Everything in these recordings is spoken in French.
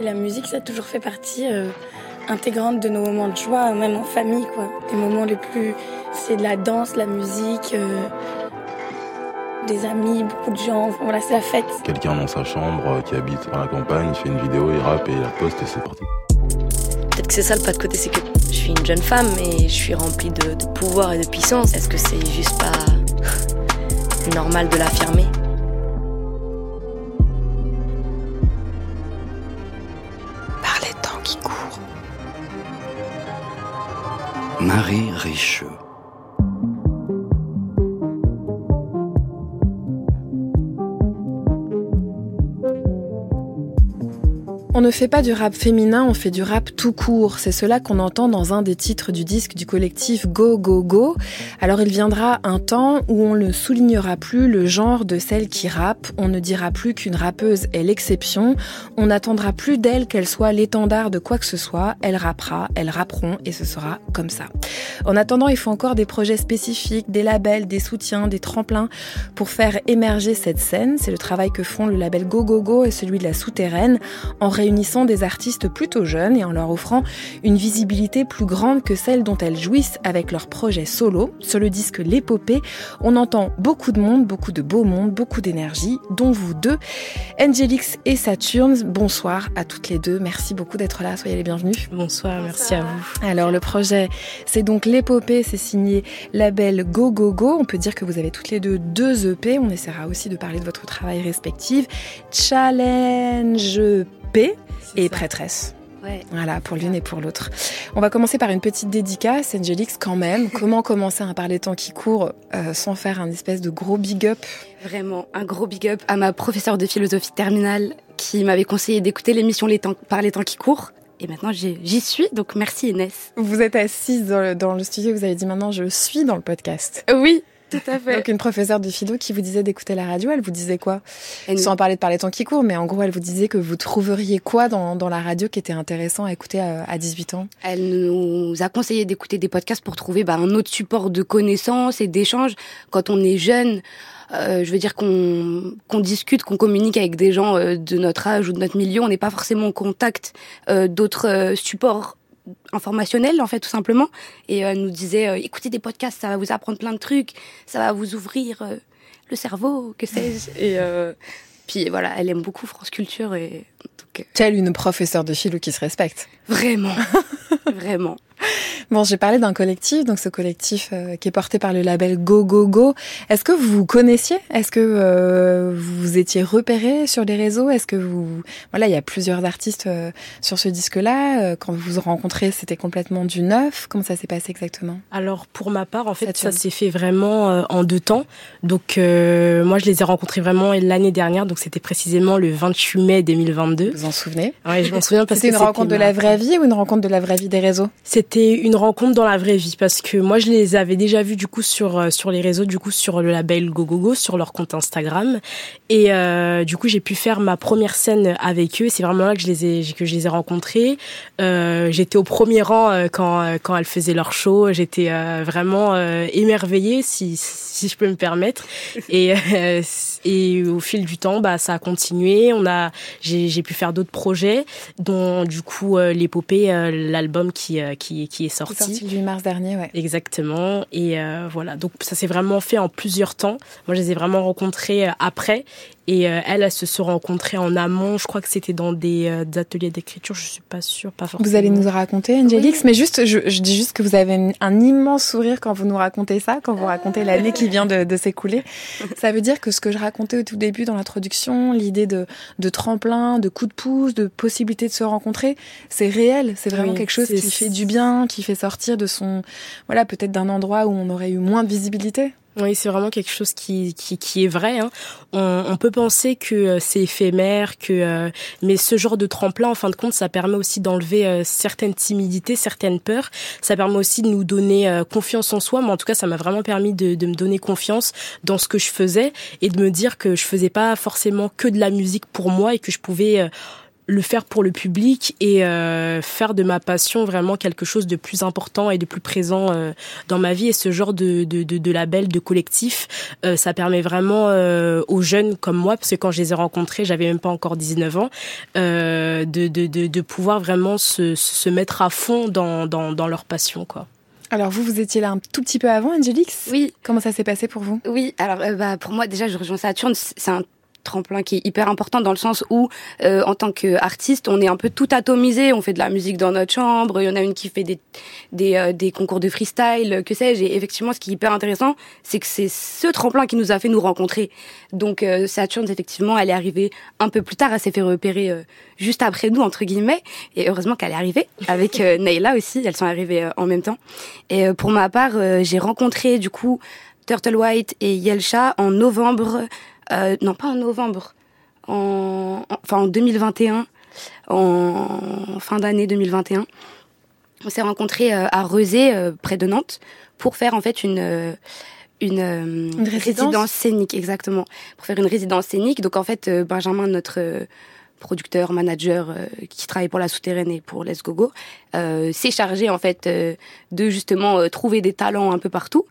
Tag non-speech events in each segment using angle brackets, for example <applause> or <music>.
La musique, ça a toujours fait partie euh, intégrante de nos moments de joie, même en famille, quoi. Des moments les plus, c'est de la danse, la musique, euh, des amis, beaucoup de gens. Voilà, c'est la fête. Quelqu'un dans sa chambre euh, qui habite dans la campagne, il fait une vidéo, il rappe et il la poste et c'est parti. Peut-être que c'est ça le pas de côté, c'est que je suis une jeune femme et je suis remplie de, de pouvoir et de puissance. Est-ce que c'est juste pas normal de l'affirmer Par les temps qui courent. Marie Richeux. Ne fait pas du rap féminin, on fait du rap tout court. C'est cela qu'on entend dans un des titres du disque du collectif Go Go Go. Alors il viendra un temps où on ne soulignera plus le genre de celle qui rappe, on ne dira plus qu'une rappeuse est l'exception, on n'attendra plus d'elle qu'elle soit l'étendard de quoi que ce soit, elle rappera, elles rapperont et ce sera comme ça. En attendant, il faut encore des projets spécifiques, des labels, des soutiens, des tremplins pour faire émerger cette scène. C'est le travail que font le label Go Go Go et celui de la souterraine en réunissant des artistes plutôt jeunes et en leur offrant une visibilité plus grande que celle dont elles jouissent avec leurs projets solo. Sur le disque L'épopée, on entend beaucoup de monde, beaucoup de beau monde, beaucoup d'énergie, dont vous deux. Angelix et Saturne, bonsoir à toutes les deux. Merci beaucoup d'être là, soyez les bienvenus. Bonsoir, merci à vous. Alors le projet, c'est donc L'épopée, c'est signé label Go Go Go. On peut dire que vous avez toutes les deux deux EP. On essaiera aussi de parler de votre travail respectif. Challenge Et prêtresse. Ouais. Voilà, pour l'une et pour l'autre. On va commencer par une petite dédicace, Angelix, quand même. <laughs> Comment commencer à parler temps qui court euh, sans faire un espèce de gros big up? Vraiment, un gros big up à ma professeure de philosophie terminale qui m'avait conseillé d'écouter l'émission les temps, par les temps qui courent. Et maintenant, j'y j'y suis, donc merci Inès. Vous êtes assise dans le, dans le studio, vous avez dit maintenant je suis dans le podcast. Oui, tout à fait. Donc une professeure de philo qui vous disait d'écouter la radio, elle vous disait quoi? Elle nous- Sans parler de parler temps qui court, mais en gros elle vous disait que vous trouveriez quoi dans, dans la radio qui était intéressant à écouter à, à 18 ans? Elle nous a conseillé d'écouter des podcasts pour trouver bah, un autre support de connaissances et d'échanges. Quand on est jeune, euh, je veux dire qu'on qu'on discute, qu'on communique avec des gens euh, de notre âge ou de notre milieu, on n'est pas forcément en contact euh, d'autres euh, supports informationnels en fait tout simplement. Et euh, elle nous disait euh, écoutez des podcasts ça va vous apprendre plein de trucs ça va vous ouvrir euh, le cerveau que sais-je. Et euh, puis voilà elle aime beaucoup France Culture et donc Telle une professeure de philo qui se respecte. vraiment. <laughs> Vraiment <laughs> Bon, j'ai parlé d'un collectif, donc ce collectif euh, qui est porté par le label Go Go Go. Est-ce que vous vous connaissiez? Est-ce que euh, vous étiez repéré sur les réseaux? Est-ce que vous voilà, il y a plusieurs artistes euh, sur ce disque-là. Euh, Quand vous vous rencontrez, c'était complètement du neuf? Comment ça s'est passé exactement? Alors pour ma part, en fait, Saturne. ça s'est fait vraiment euh, en deux temps. Donc euh, moi, je les ai rencontrés vraiment l'année dernière, donc c'était précisément le 28 mai 2022. Vous vous en souvenez? Ouais, je m'en souviens <laughs> parce que C'était une rencontre de la vraie vie ou une rencontre de la vraie vie des réseaux? C'était une rencontre dans la vraie vie parce que moi je les avais déjà vus du coup sur euh, sur les réseaux du coup sur le label GoGoGo sur leur compte Instagram. Et euh, du coup j'ai pu faire ma première scène avec eux. C'est vraiment là que je les ai que je les ai rencontrés. Euh, j'étais au premier rang euh, quand euh, quand elles faisaient leur show. J'étais vraiment émerveillée si si je peux me permettre. Et et au fil du temps bah ça a continué on a j'ai pu faire d'autres projets dont du coup euh, l'épopée euh, l'album qui euh, qui qui est sorti sorti le 8 mars dernier, ouais. Exactement. Et euh, voilà, donc ça s'est vraiment fait en plusieurs temps. Moi, je les ai vraiment rencontrés après. Et euh, elles, elles se sont rencontrées en amont. Je crois que c'était dans des, euh, des ateliers d'écriture. Je suis pas sûre, pas forcément. Vous allez nous raconter, Angelix, mais juste, je, je dis juste que vous avez un, immense sourire quand vous nous racontez ça, quand vous racontez l'année qui vient de, de s'écouler. Ça veut dire que ce que je racontais au tout début dans l'introduction, l'idée de, de tremplin, de coup de pouce, de possibilité de se rencontrer, c'est réel. C'est vraiment Oui, quelque chose qui fait du bien, qui fait sortir de son, voilà, peut-être d'un endroit où on aurait eu moins de visibilité. Oui, c'est vraiment quelque chose qui, qui, qui est vrai. Hein. On, on peut penser que euh, c'est éphémère, que euh, mais ce genre de tremplin, en fin de compte, ça permet aussi d'enlever euh, certaines timidités, certaines peurs. Ça permet aussi de nous donner euh, confiance en soi. Mais en tout cas, ça m'a vraiment permis de, de me donner confiance dans ce que je faisais et de me dire que je faisais pas forcément que de la musique pour moi et que je pouvais euh, le faire pour le public et euh, faire de ma passion vraiment quelque chose de plus important et de plus présent euh, dans ma vie. Et ce genre de, de, de, de label, de collectif, euh, ça permet vraiment euh, aux jeunes comme moi, parce que quand je les ai rencontrés, j'avais même pas encore 19 ans, de, de, de, de pouvoir vraiment se, se mettre à fond dans, dans, dans leur passion. quoi. Alors vous, vous étiez là un tout petit peu avant, Angelix? Oui. Comment ça s'est passé pour vous? Oui, alors bah, pour moi déjà, je rejoins Saturne, c'est un tremplin qui est hyper important dans le sens où, euh, en tant qu'artiste, on est un peu tout atomisé. On fait de la musique dans notre chambre. Il y en a une qui fait des des, euh, des concours de freestyle, que sais-je. Et effectivement, ce qui est hyper intéressant, c'est que c'est ce tremplin qui nous a fait nous rencontrer. Donc euh, Saturne, effectivement, elle est arrivée un peu plus tard. Elle s'est fait repérer euh, juste après nous, entre guillemets. Et heureusement qu'elle est arrivée avec euh, <laughs> Nayla aussi. Elles sont arrivées euh, en même temps. Et euh, pour ma part, euh, j'ai rencontré du coup Turtle White et Yelcha en novembre euh, non pas en novembre, en, en- enfin en 2021, en, fin d'année 2021. On s'est rencontrés euh, à Rezé, euh, près de Nantes, pour faire en fait une euh, une, Une résidence scénique, exactement, pour faire une résidence scénique. Donc en fait, Benjamin, notre producteur, manager euh, qui travaille pour la souterraine et pour Let's Go Go, euh, s'est chargé en fait euh, de justement trouver des talents un peu partout.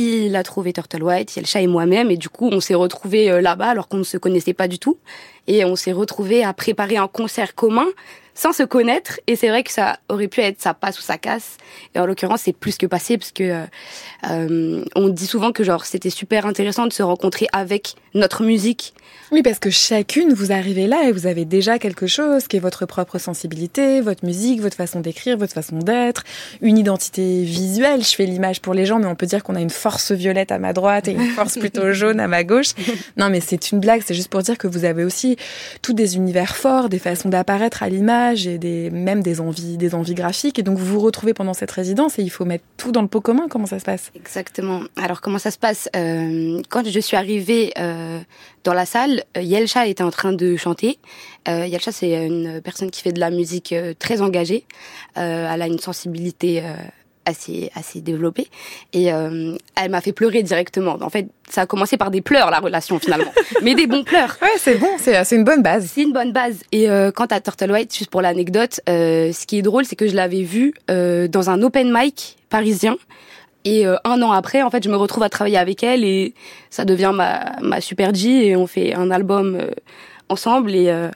Il a trouvé Turtle White, Yelcha et moi-même, et du coup, on s'est retrouvés euh, là-bas alors qu'on ne se connaissait pas du tout. Et on s'est retrouvés à préparer un concert commun sans se connaître. Et c'est vrai que ça aurait pu être ça passe ou ça casse. Et en l'occurrence, c'est plus que passé parce que euh, euh, on dit souvent que genre c'était super intéressant de se rencontrer avec notre musique. Oui, parce que chacune, vous arrivez là et vous avez déjà quelque chose qui est votre propre sensibilité, votre musique, votre façon d'écrire, votre façon d'être, une identité visuelle. Je fais l'image pour les gens, mais on peut dire qu'on a une force violette à ma droite et une force plutôt <laughs> jaune à ma gauche. Non, mais c'est une blague, c'est juste pour dire que vous avez aussi tous des univers forts, des façons d'apparaître à l'image et des, même des envies, des envies graphiques. Et donc vous vous retrouvez pendant cette résidence et il faut mettre tout dans le pot commun. Comment ça se passe? Exactement. Alors comment ça se passe? Euh, Quand je suis arrivée euh, dans la salle, euh, Yelcha était en train de chanter. Euh, Yelcha, c'est une personne qui fait de la musique euh, très engagée. Euh, elle a une sensibilité assez assez développée et euh, elle m'a fait pleurer directement. En fait, ça a commencé par des pleurs la relation finalement, <laughs> mais des bons pleurs. Ouais, c'est bon, c'est une bonne base. C'est une bonne base. Et euh, quant à Turtle White, juste pour l'anecdote, euh, ce qui est drôle, c'est que je l'avais vu dans un open mic parisien. Et euh, un an après, en fait, je me retrouve à travailler avec elle et ça devient ma, ma super G et on fait un album euh, ensemble et, euh,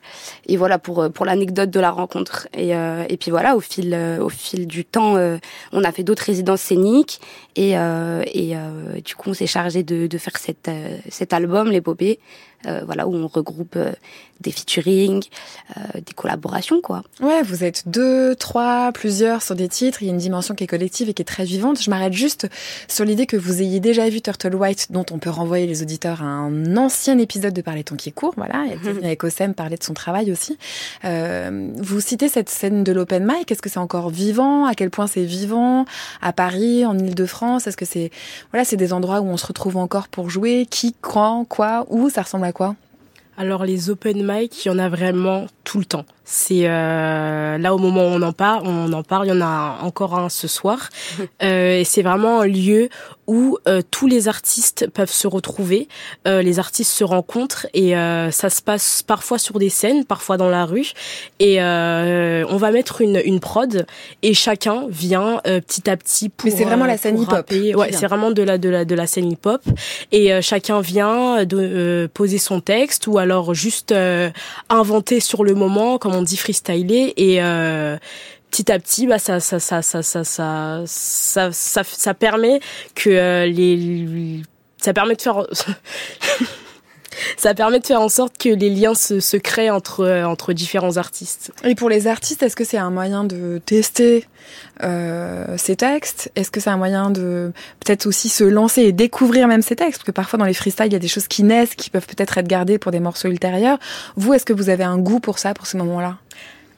et voilà pour pour l'anecdote de la rencontre. Et, euh, et puis voilà, au fil euh, au fil du temps, euh, on a fait d'autres résidences scéniques et euh, et euh, du coup, on s'est chargé de de faire cet euh, cet album, l'épopée, euh, voilà où on regroupe euh, des featuring, euh, des collaborations quoi. Ouais, vous êtes deux, trois, plusieurs sur des titres. Il y a une dimension qui est collective et qui est très vivante. Je m'arrête juste sur l'idée que vous ayez déjà vu Turtle White, dont on peut renvoyer les auditeurs à un ancien épisode de Parler ton qui est court. Voilà, <laughs> avec Osem parler de son travail aussi. Euh, vous citez cette scène de l'open mic. Est-ce que c'est encore vivant? À quel point c'est vivant? À Paris, en Ile-de-France? Est-ce que c'est voilà, c'est des endroits où on se retrouve encore pour jouer? Qui, quand, quoi, où? Ça ressemble à Alors les open mic, il y en a vraiment tout le temps. C'est euh, là au moment où on en parle, on en parle. Il y en a encore un ce soir. <laughs> Euh, et c'est vraiment un lieu où euh, tous les artistes peuvent se retrouver. Euh, les artistes se rencontrent et euh, ça se passe parfois sur des scènes, parfois dans la rue. Et euh, on va mettre une, une prod et chacun vient euh, petit à petit pour. Mais c'est vraiment la scène hip-hop Ouais, c'est vraiment de la de la de la scène hip hop et euh, chacun vient de euh, poser son texte ou alors juste euh, inventer sur le moment, comme on dit freestyler et euh, petit à petit bah ça ça ça ça ça ça ça ça, permet que euh, les ça permet de faire ça permet de faire en sorte que les liens se, créent entre euh, entre différents artistes. Et pour les artistes, est-ce que c'est un moyen de tester euh, ces textes? Est-ce que c'est un moyen de peut-être aussi se lancer et découvrir même ces textes? Parce que parfois dans les freestyles, il y a des choses qui naissent, qui peuvent peut-être être gardées pour des morceaux ultérieurs. Vous, est-ce que vous avez un goût pour ça, pour ce moment-là?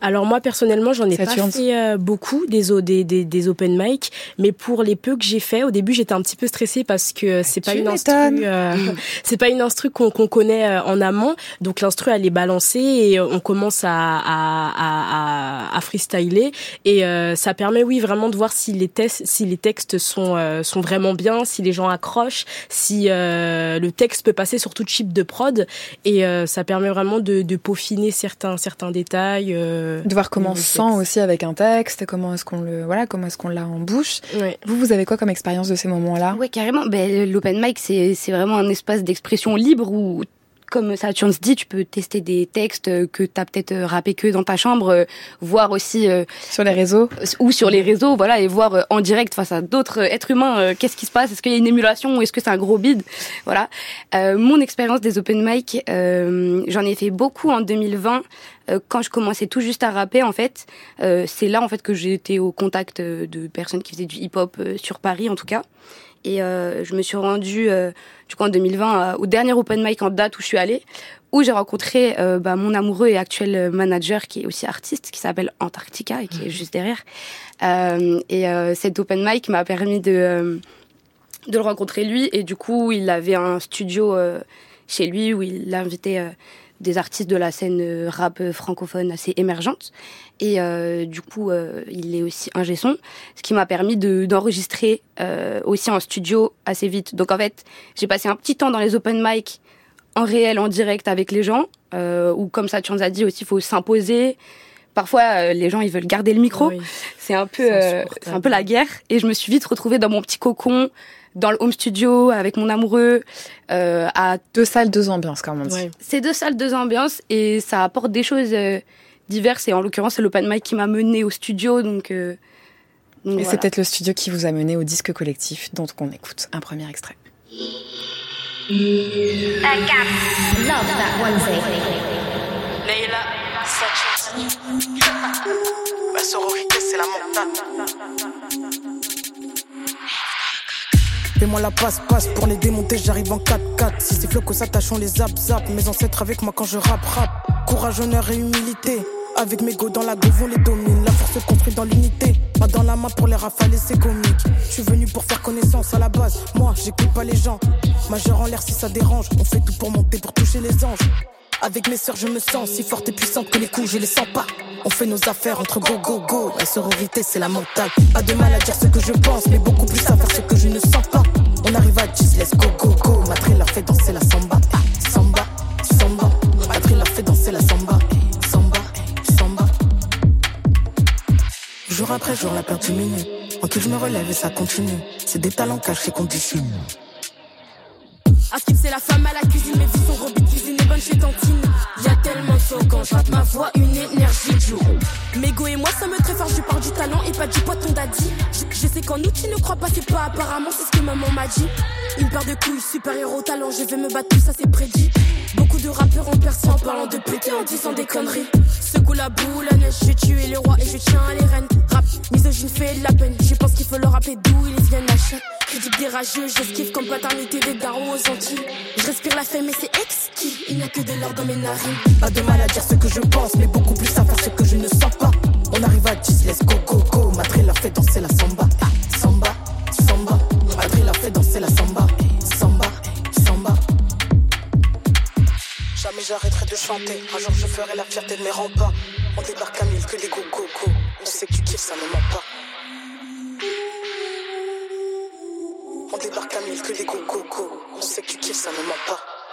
Alors moi personnellement, j'en ai pas fait euh, beaucoup des, des, des, des, open mic, mais pour les peu que j'ai fait, au début j'étais un petit peu stressée parce que <laughs> c'est pas, une instru, euh, c'est pas une instru qu'on connaît euh, en amont, donc l'instru elle est balancée et on commence à, à, à, à freestyler. Et ça permet oui vraiment de voir si les tests, si les textes sont sont vraiment bien, si les gens accrochent, si le texte peut passer sur tout type de prod. Et ça permet vraiment de, de peaufiner certains certains détails. De voir comment on se sent aussi avec un texte, comment est-ce qu'on le, voilà, comment est-ce qu'on l'a en bouche. Vous, vous avez quoi comme expérience de ces moments-là? Oui, carrément. Ben, L'open mic, c'est vraiment un espace d'expression libre où comme Saturn se dit, tu peux tester des textes que tu as peut-être euh, rappé que dans ta chambre, euh, voir aussi euh, sur les réseaux ou sur les réseaux, voilà, et voir en direct face à d'autres êtres humains qu'est-ce qui se passe, est-ce qu'il y a une émulation ou est-ce que c'est un gros bide, voilà. mon expérience des open mic, j'en ai fait beaucoup en 2020 quand je commençais tout juste à rapper en fait. c'est là en fait que j'ai été au contact de personnes qui faisaient du hip-hop sur Paris en tout cas. Et euh, je me suis rendue, euh, du coup, en 2020, euh, au dernier open mic en date où je suis allée, où j'ai rencontré euh, bah, mon amoureux et actuel manager, qui est aussi artiste, qui s'appelle Antarctica et qui est mhm. juste derrière. et cet open mic m'a permis de, de le rencontrer lui. Et du coup, il avait un studio chez lui où il l'invitait des artistes de la scène euh, rap francophone assez émergente. Et euh, du coup, euh, il est aussi un son, ce qui m'a permis d'enregistrer aussi en studio assez vite. Donc en fait, j'ai passé un petit temps dans les open mic en réel, en direct avec les gens, ou comme ça, tu nous as dit aussi, il faut s'imposer. Parfois, les gens ils veulent garder le micro. C'est un peu, c'est un peu la guerre. Et je me suis vite retrouvée dans mon petit cocon dans le home studio avec mon amoureux euh, à deux salles deux ambiances comme on dit. C'est deux salles deux ambiances et ça apporte des choses euh, diverses. Et en l'occurrence c'est l'open mic qui m'a mené au studio donc, euh, et c'est peut-être le studio qui vous a mené au disque collectif dont on écoute un premier extrait. La <laughs> sororité, c'est la Fais-moi la passe, passe pour les démonter, j'arrive en 4-4. Si c'est flocos s'attachons les zap zap. Mes ancêtres avec moi quand je rappe rap. Courage, honneur et humilité. Avec mes go dans la groove, on les domine. La force se construit dans l'unité. Pas dans la main pour les rafaler, c'est comique. Je suis venu pour faire connaissance à la base. Moi, j'écoute pas les gens. Majeur en l'air si ça dérange. On fait tout pour monter, pour toucher les anges. Avec mes sœurs, je me sens si forte et puissante que les coups, je les sens pas. On fait nos affaires entre go go go. La sororité, c'est la mentale. Pas de mal à dire ce que je pense, mais beaucoup plus à faire ce que je ne sens pas. On arrive à 10, let's go go go. Madrid a fait danser la samba. Samba, samba. Madrid a fait danser la samba. Samba, samba. Jour après jour, la peur diminue. En qui je me relève et ça continue. C'est des talents cachés qu'on dissimule. Askip, c'est la femme à la cuisine. Mes vies sont cuisine et bonne chez Tantine. Y'a tellement de sauts quand je ma voix, une énergie de jour. Mégo et moi, ça me très fort, je parle du talent et pas du poiton daddy. Je, sais qu'en nous, tu ne crois pas, c'est pas apparemment, c'est ce que maman m'a dit. Une paire de couilles supérieure au talent, je vais me battre, tout ça c'est prédit. Beaucoup de rappeurs ont percé en parlant de péter, en disant des conneries. Secoue la boule, je tuer les rois et je tiens les reines. Rap, misogyne fait de la peine, je pense qu'il faut leur rappeler d'où ils viennent la chaîne. Critique des rageux, j'esquive comme paternité des darons aux Antilles. Je respire la femme et c'est exquis, il n'y a que de l'or dans mes narines. Pas de mal à dire ce que je pense, mais beaucoup plus à faire ce que je ne sens pas. On arrive à 10, let's go go go. Madrid a fait danser la samba. Samba, samba. Madrid a fait danser la. Samba, J'arrêterai de chanter. Un jour je ferai la fierté de mes remparts. On débarque à mille que les go go go. On sait que tu ça ne ment pas. On débarque à mille que les go go go. On sait que tu ça ne ment pas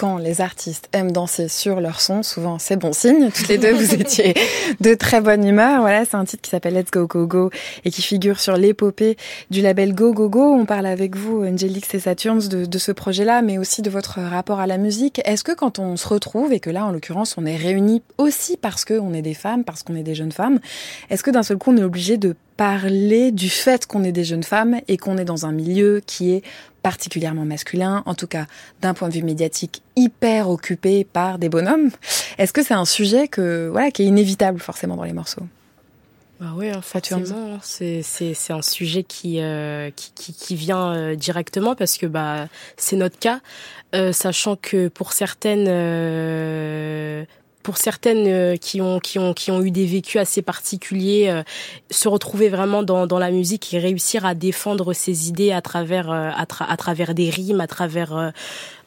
quand les artistes aiment danser sur leur son, souvent c'est bon signe. Toutes les deux, vous <laughs> étiez de très bonne humeur. Voilà, c'est un titre qui s'appelle Let's Go Go Go et qui figure sur l'épopée du label Go Go Go. On parle avec vous, Angelix et Saturns, de, de ce projet-là, mais aussi de votre rapport à la musique. Est-ce que quand on se retrouve, et que là, en l'occurrence, on est réunis aussi parce qu'on est des femmes, parce qu'on est des jeunes femmes, est-ce que d'un seul coup, on est obligé de parler du fait qu'on est des jeunes femmes et qu'on est dans un milieu qui est particulièrement masculin, en tout cas d'un point de vue médiatique hyper occupé par des bonhommes. Est-ce que c'est un sujet que voilà qui est inévitable forcément dans les morceaux? Bah oui, hein, forcément, c'est c'est c'est un sujet qui euh, qui, qui, qui vient euh, directement parce que bah c'est notre cas, euh, sachant que pour certaines pour certaines euh, qui ont qui ont qui ont eu des vécus assez particuliers, euh, se retrouver vraiment dans dans la musique et réussir à défendre ses idées à travers euh, à, à, travers des rimes, à travers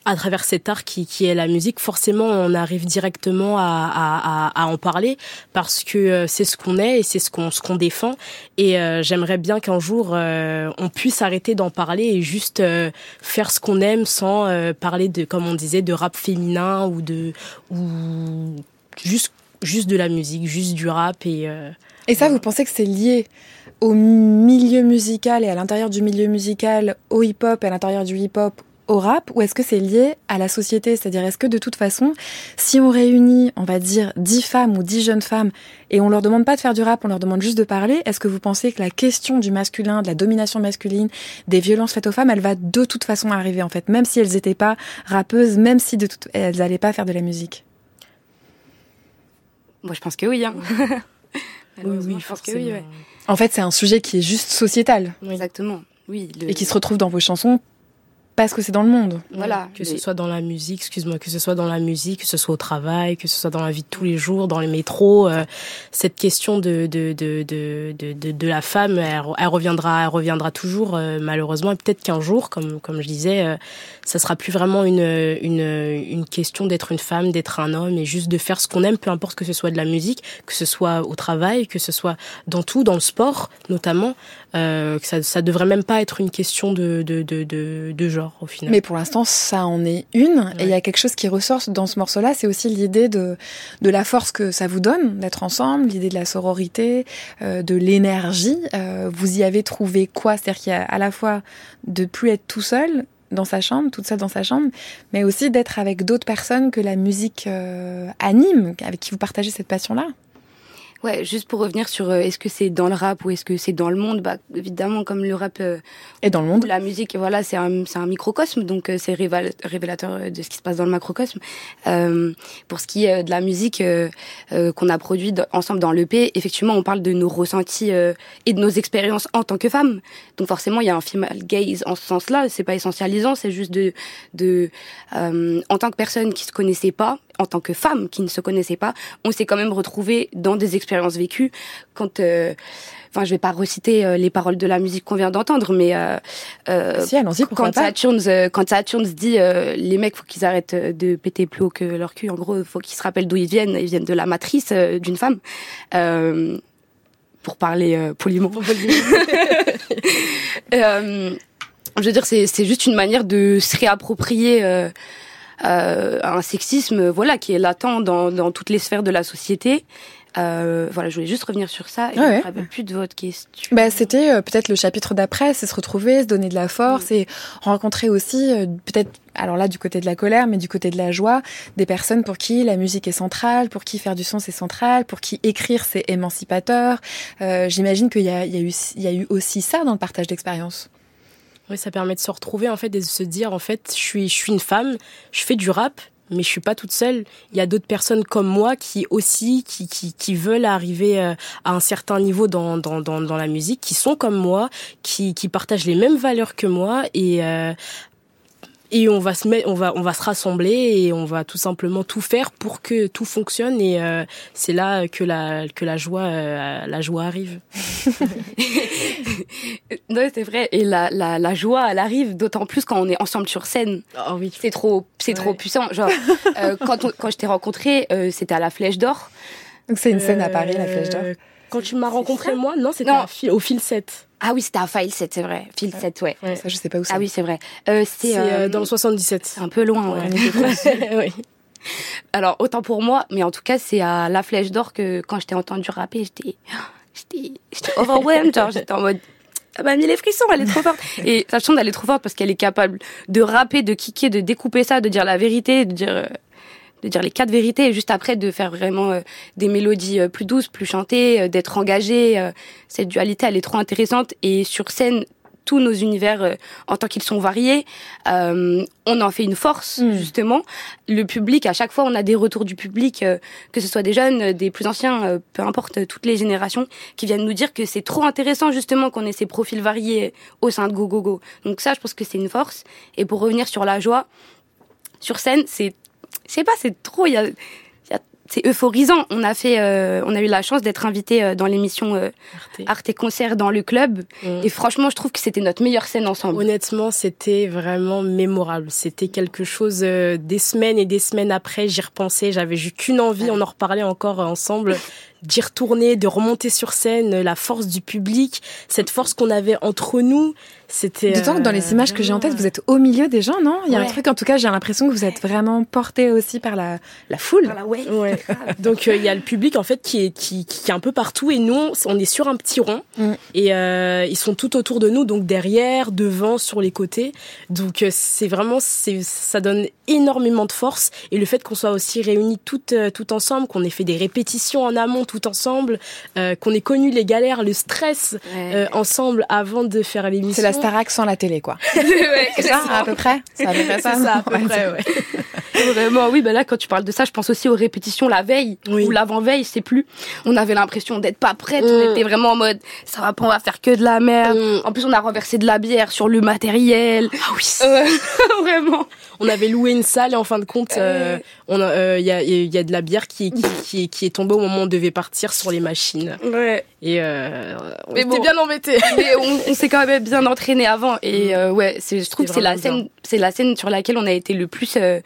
à travers cet art qui, qui est la musique, forcément, on arrive directement à, à, à en parler parce que c'est ce qu'on est et c'est ce qu'on ce qu'on défend. Et j'aimerais bien qu'un jour on puisse arrêter d'en parler et juste faire ce qu'on aime sans parler de, comme on disait, de rap féminin ou de ou juste, juste de la musique, juste du rap. Et, euh, et ça, vous pensez que c'est lié au milieu musical et à l'intérieur du milieu musical, au hip-hop et à l'intérieur du hip-hop, au rap ou est-ce que c'est lié à la société? C'est-à-dire, est-ce que de toute façon, si on réunit, on va dire, dix femmes ou dix jeunes femmes et on leur demande pas de faire du rap, on leur demande juste de parler, est-ce que vous pensez que la question du masculin, de la domination masculine, des violences faites aux femmes, elle va de toute façon arriver en fait, même si elles n'étaient pas rappeuses, même si de toute... elles n'allaient pas faire de la musique? Moi, je pense que oui. Hein. <laughs> oui, oui, je pense que oui. Ouais. En fait, c'est un sujet qui est juste sociétal. Exactement. Oui. Et qui se retrouve dans vos chansons parce que c'est dans le monde. Voilà. Que ce soit dans la musique, excuse-moi, que ce soit dans la musique, que ce soit au travail, que ce soit dans la vie de tous les jours, dans les métros, euh, cette question de de, de de de de, la femme, elle, reviendra, elle reviendra toujours euh, malheureusement. Peut-être qu'un jour, comme comme je disais, euh, ça sera plus vraiment une une une question d'être une femme, d'être un homme, et juste de faire ce qu'on aime, peu importe que ce soit de la musique, que ce soit au travail, que ce soit dans tout, dans le sport notamment. Euh, que ça, ça devrait même pas être une question de, de, de, de, de genre au final. Mais pour l'instant, ça en est une. Et il y a quelque chose qui ressort dans ce morceau-là, c'est aussi l'idée de, de la force que ça vous donne d'être ensemble, l'idée de la sororité, euh, de l'énergie. Euh, vous y avez trouvé quoi? C'est-à-dire qu'il y a à la fois de plus être tout seul dans sa chambre, toute seule dans sa chambre, mais aussi d'être avec d'autres personnes que la musique euh, anime, avec qui vous partagez cette passion-là. Ouais, juste pour revenir sur euh, est-ce que c'est dans le rap ou est-ce que c'est dans le monde? Bah évidemment, comme le rap euh, est dans le monde, la musique, voilà, c'est un c'est un microcosme, donc euh, c'est révélateur de ce qui se passe dans le macrocosme. pour ce qui est de la musique qu'on a produit ensemble dans l'EP, effectivement, on parle de nos ressentis et de nos expériences en tant que femmes. Donc forcément, il y a un female gaze en ce sens-là. C'est pas essentialisant, c'est juste de de en tant que personne qui se connaissait pas en tant que femme qui ne se connaissait pas, on s'est quand même retrouvé dans des expériences vécues. Quand, euh, enfin, je vais pas reciter euh, les paroles de la musique qu'on vient d'entendre, mais euh, euh si, quand Saturn, euh, quand dit les mecs, faut qu'ils arrêtent de péter plus haut que leur cul. En gros, faut qu'ils se rappellent d'où ils viennent. Ils viennent de la matrice d'une femme. pour parler poliment. <laughs> je veux dire, c'est c'est juste une manière de se réapproprier euh, un sexisme voilà qui est latent dans, dans toutes les sphères de la société. Euh, voilà, je voulais juste revenir sur ça. Et ouais. je plus de votre question. Bah, c'était euh, peut-être le chapitre d'après, c'est se retrouver, se donner de la force mm. et rencontrer aussi euh, peut-être, alors là du côté de la colère, mais du côté de la joie, des personnes pour qui la musique est centrale, pour qui faire du son c'est central, pour qui écrire c'est émancipateur. Euh, J'imagine qu'il y a, il y, a eu, il y a eu aussi ça dans le partage d'expérience. Oui, ça permet de se retrouver en fait, de se dire en fait, je suis, je suis une femme, je fais du rap, mais je suis pas toute seule. Il y a d'autres personnes comme moi qui aussi, qui, qui, qui veulent arriver euh, à un certain niveau dans, dans, dans, dans, la musique, qui sont comme moi, qui, qui partagent les mêmes valeurs que moi et euh, et on va se mettre, on va, on va se rassembler et on va tout simplement tout faire pour que tout fonctionne et euh, c'est là que la que la joie euh, la joie arrive. <laughs> non, c'est vrai et la, la, la joie elle arrive d'autant plus quand on est ensemble sur scène. Oh oui. C'est trop c'est trop puissant. Genre euh, quand quand je t'ai rencontré, c'était à la Flèche d'Or. Donc c'est une scène à Paris la Flèche d'Or. Quand tu m'as rencontré moi, non, c'était au fil 7. Ah oui, c'était à File 7, c'est vrai. File 7, ouais. Ça, je sais pas où c'est. Ah oui, c'est vrai. Euh, c'est euh, dans le 77. C'est un peu loin, ouais. oui. <laughs> <laughs> Alors, autant pour moi, mais en tout cas, c'est à La Flèche d'Or que quand je t'ai entendu rapper, j'étais, <gasps> j'étais, j'étais overwhelmed, genre, j'étais en mode, elle m'a mis les frissons, elle est trop forte. <laughs> Et sachant qu'elle est trop forte parce qu'elle est capable de rapper, de kicker, de découper ça, de dire la vérité, de dire, euh, de dire les quatre vérités et juste après de faire vraiment euh, des mélodies euh, plus douces, plus chantées, euh, d'être engagé. cette dualité, elle est trop intéressante et sur scène, tous nos univers, en tant qu'ils sont variés, on en fait une force mm. justement. Le public, à chaque fois, on a des retours du public, que ce soit des jeunes, des plus anciens, peu importe, toutes les générations, qui viennent nous dire que c'est trop intéressant justement qu'on ait ces profils variés au sein de Go Go Go. Donc ça, je pense que c'est une force. Et pour revenir sur la joie, sur scène, c'est je sais pas, c'est trop. Il y a, c'est euphorisant. On a fait, euh, on a eu la chance d'être invité euh, dans l'émission euh, Arte. et Concert dans le club. Mm. Et franchement, je trouve que c'était notre meilleure scène ensemble. Honnêtement, c'était vraiment mémorable. C'était quelque chose euh, des semaines et des semaines après, j'y repensais. J'avais juste qu'une envie, on en reparlait encore ensemble, d'y retourner, de remonter sur scène, la force du public, cette force qu'on avait entre nous. C'était. D'autant que dans les images que j'ai en tête, vous êtes au milieu des gens, non? Il y a un Ouais. truc, en tout cas, j'ai l'impression que vous êtes vraiment porté aussi par la, la foule. ouais. Ouais. <laughs> Donc euh, il y a le public en fait qui est qui, qui est un peu partout et nous on est sur un petit rond Mm. et euh, ils sont tout autour de nous donc derrière, devant, sur les côtés. Donc euh, c'est vraiment c'est ça donne énormément de force et le fait qu'on soit aussi réunis toutes euh, tout ensemble, qu'on ait fait des répétitions en amont tout ensemble, euh, qu'on ait connu les galères, le stress euh, ensemble avant de faire l'émission. C'est Starac sans la télé, quoi. <laughs> Ouais, C'est ça, à peu près? C'est à peu près ça C'est ça à peu Ouais, près, c'est- ouais. Vraiment, oui, ben là, quand tu parles de ça, je pense aussi aux répétitions la veille ou l'avant-veille, je sais plus. On avait l'impression d'être pas prête. On Mm. était vraiment en mode, ça va pas, on va faire que de la merde. En plus, on a renversé de la bière sur le matériel. Ah oui. <laughs> vraiment. On avait loué une salle et en fin de compte, euh, euh, il y, a, il y a de la bière qui, qui, qui, est- qui est tombée au moment où on devait partir sur les machines. Ouais. Et euh, on Mais était bon. bien embêtés. <laughs> Mais on, on s'est quand même bien entraîné avant. Et euh, ouais, c'est, je trouve que c'est la scène, c'est la scène sur laquelle on a été le plus euh,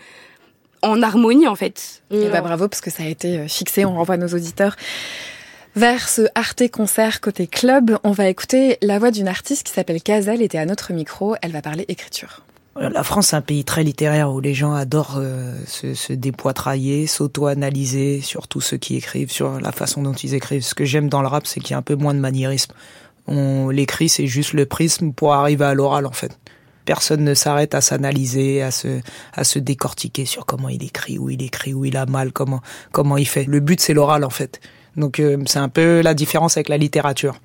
en harmonie, en fait. Eh ben, bravo, parce que ça a été euh, fixé. On renvoie nos auditeurs vers ce Arte Concert côté club. On va écouter la voix d'une artiste qui s'appelle Kazel, était à notre micro. Elle va parler écriture. La France, c'est un pays très littéraire où les gens adorent euh, se, se dépoitrailler, s'auto-analyser sur tout ce qui écrivent, sur la façon dont ils écrivent. Ce que j'aime dans le rap, c'est qu'il y a un peu moins de maniérisme. On l'écrit, c'est juste le prisme pour arriver à l'oral, en fait. Personne ne s'arrête à s'analyser, à se, à se décortiquer sur comment il écrit, où il écrit, où il a mal, comment, comment il fait. Le but, c'est l'oral, en fait. Donc, euh, c'est un peu la différence avec la littérature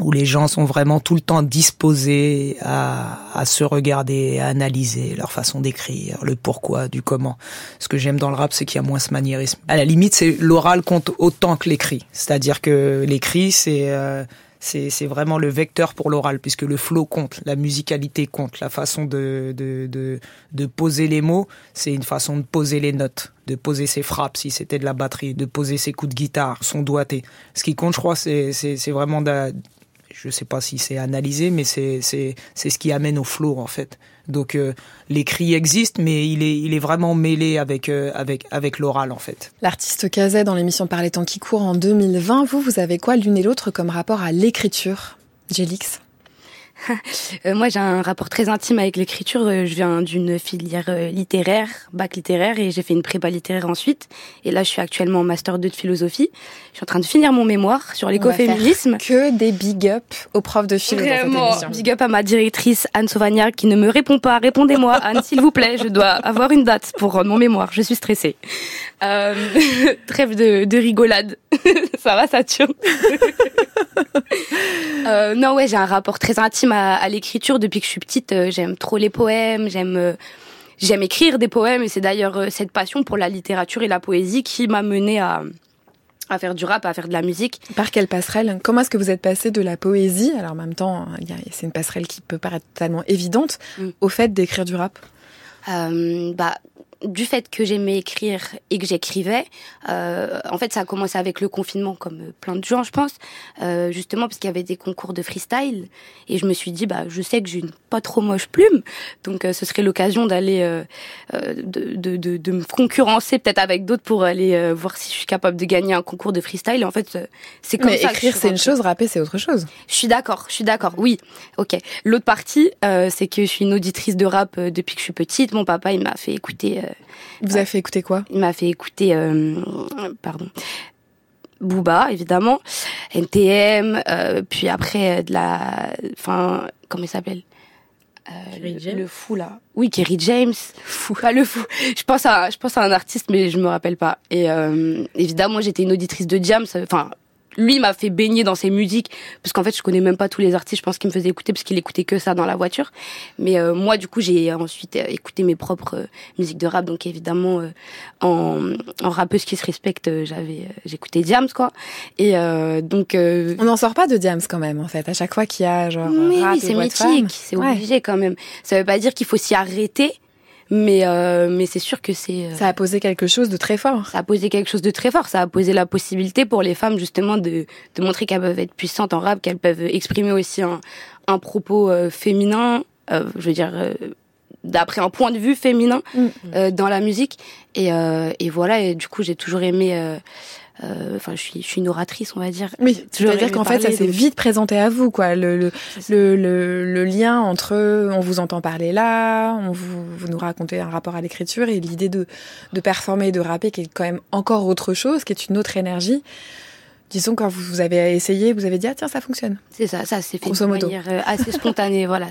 où les gens sont vraiment tout le temps disposés à, à se regarder, à analyser leur façon d'écrire, le pourquoi, du comment. Ce que j'aime dans le rap, c'est qu'il y a moins ce maniérisme. À la limite, c'est l'oral compte autant que l'écrit. C'est-à-dire que l'écrit, c'est euh, c'est vraiment le vecteur pour l'oral, puisque le flow compte, la musicalité compte, la façon de de de, de poser les mots, c'est une façon de poser les notes, de poser ses frappes si c'était de la batterie, de poser ses coups de guitare, son doigté. Ce qui compte, je crois, c'est vraiment je sais pas si c'est analysé, mais c'est ce qui amène au flow en fait. Donc euh, l'écrit existe, mais il est il est vraiment mêlé avec euh, avec avec l'oral en fait. L'artiste Kazet dans l'émission Par les temps qui courent en 2020. Vous, vous avez quoi l'une et l'autre comme rapport à l'écriture? Jélix Euh, moi, j'ai un rapport très intime avec l'écriture. Euh, Je viens d'une filière euh, littéraire, bac littéraire, et j'ai fait une prépa littéraire ensuite. Et là, je suis actuellement en master 2 de philosophie. Je suis en train de finir mon mémoire sur l'écoféminisme. Que des big up aux profs de philo dans cette Vraiment, big up à ma directrice Anne Sauvagna qui ne me répond pas. Répondez-moi, Anne, s'il vous plaît. Je dois avoir une date pour rendre mon mémoire. Je suis stressée. Euh, <laughs> trêve de, de rigolade. <laughs> ça va, ça tient. <laughs> Euh, non, ouais, j'ai un rapport très intime à, à l'écriture depuis que je suis petite. Euh, j'aime trop les poèmes, j'aime euh, j'aime écrire des poèmes et c'est d'ailleurs euh, cette passion pour la littérature et la poésie qui m'a menée à à faire du rap, à faire de la musique. Par quelle passerelle? Comment est-ce que vous êtes passé de la poésie, alors en même temps, a- c'est une passerelle qui peut paraître totalement évidente, au fait d'écrire du rap? Euh, bah, du fait que j'aimais écrire et que j'écrivais, euh, en fait, ça a commencé avec le confinement, comme euh, plein de gens, je pense, euh, justement parce qu'il y avait des concours de freestyle, et je me suis dit, bah, je sais que j'ai une pas trop moche plume, donc euh, ce serait l'occasion d'aller, euh, euh, de, de, de, de me concurrencer peut-être avec d'autres pour aller euh, voir si je suis capable de gagner un concours de freestyle. Et en fait, c'est comme Mais ça. écrire, c'est une chose, rapper, c'est autre chose. Je suis d'accord, je suis d'accord. Oui, ok. L'autre partie, euh, c'est que je suis une auditrice de rap depuis que je suis petite. Mon papa, il m'a fait écouter. Euh, Vous avez fait écouter quoi? Il m'a fait écouter, euh, pardon, Booba, évidemment, NTM, euh, puis après euh, de la, enfin, comment il s'appelle? Euh, le, le fou là. Oui, Kerry James. Fou. Pas le fou. Je pense à, je pense à un artiste, mais je me rappelle pas. Et euh, évidemment, j'étais une auditrice de Jam. Enfin, lui m'a fait baigner dans ses musiques, parce qu'en fait, je connais même pas tous les artistes. Je pense qu'il me faisait écouter parce qu'il écoutait que ça dans la voiture. Mais euh, moi, du coup, j'ai ensuite euh, écouté mes propres euh, musiques de rap. Donc évidemment, euh, en, en rappeuse qui se respecte, euh, j'avais, j'écoutais Jams quoi. Et euh, donc. euh, On n'en sort pas de Diams quand même, en fait. À chaque fois qu'il y a genre oui, c'est mythique, c'est Ouais. obligé quand même. Ça veut pas dire qu'il faut s'y arrêter, Mais euh, mais c'est sûr que c'est ça a posé quelque chose de très fort. Ça a posé quelque chose de très fort. Ça a posé la possibilité pour les femmes justement de de montrer qu'elles peuvent être puissantes en rap, qu'elles peuvent exprimer aussi un un propos féminin. je veux dire d'après un point de vue féminin mm. dans la musique et et voilà et du coup j'ai toujours aimé euh, enfin, je suis, je suis une oratrice, on va dire. Oui, je veux dire qu'en fait, ça s'est vite présenté à vous, quoi. Le, le, le, le, lien entre on vous entend parler là, on vous, vous nous racontez un rapport à l'écriture et l'idée de, de performer et de rapper qui est quand même encore autre chose, qui est une autre énergie disons quand vous avez essayé, vous avez dit ah tiens ça fonctionne. C'est ça, ça s'est fait de manière euh, assez spontanée, <laughs> voilà.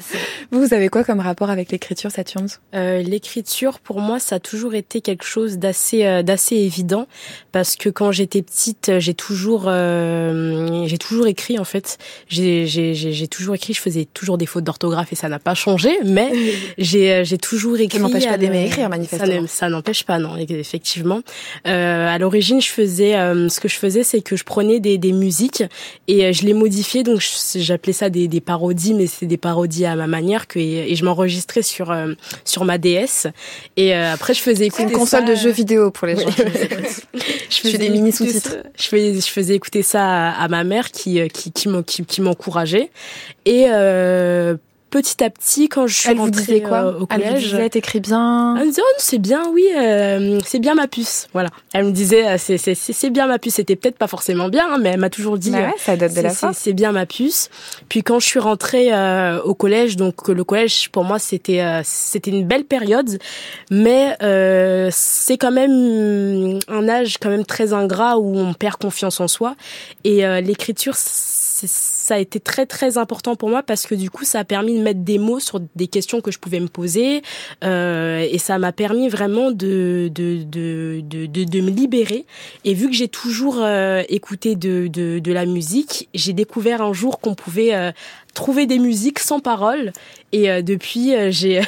Vous, vous avez quoi comme rapport avec l'écriture, Saturne euh, L'écriture, pour moi, ça a toujours été quelque chose d'assez euh, d'assez évident parce que quand j'étais petite, j'ai toujours euh, j'ai toujours écrit en fait. J'ai j'ai toujours écrit, je faisais toujours des fautes d'orthographe et ça n'a pas changé, mais <laughs> j'ai j'ai toujours écrit. Ça n'empêche pas d'aimer écrire manifestement. Ça n'empêche pas, non, effectivement. à l'origine, je faisais ce que je faisais, c'est que je prenais des, des musiques et euh, je les modifiais. Donc j'appelais ça des, des parodies, mais c'est des parodies à ma manière que et je m'enregistrais sur euh, sur ma DS. Et euh, après je faisais écouter une console de jeux vidéo pour les gens. <laughs> je faisais des mini sous-titres. Je faisais je faisais écouter ça à, ma mère qui qui qui, qui m'encourageait et petit à petit, quand je suis elle rentrée vous disait quoi euh, au collège, elle vous disait t'écris bien. Elle me disait oh, c'est bien, oui, euh, c'est bien ma puce. Voilà. Elle me disait euh, c'est c'est c'est bien ma puce. C'était peut-être pas forcément bien, hein, mais elle m'a toujours dit bah ouais, ça date de la fin. C'est bien ma puce. Puis quand je suis rentrée au collège, donc le collège pour moi c'était c'était une belle période, mais c'est quand même un âge quand même très ingrat où on perd confiance en soi et l'écriture ça a été très très important pour moi parce que du coup ça a permis de mettre des mots sur des questions que je pouvais me poser euh, et ça m'a permis vraiment de de, de de, de, me libérer. Et vu que j'ai toujours euh, écouté de, de, de la musique j'ai découvert un jour qu'on pouvait euh, trouver des musiques sans paroles. Et euh, depuis euh, <laughs> j'ai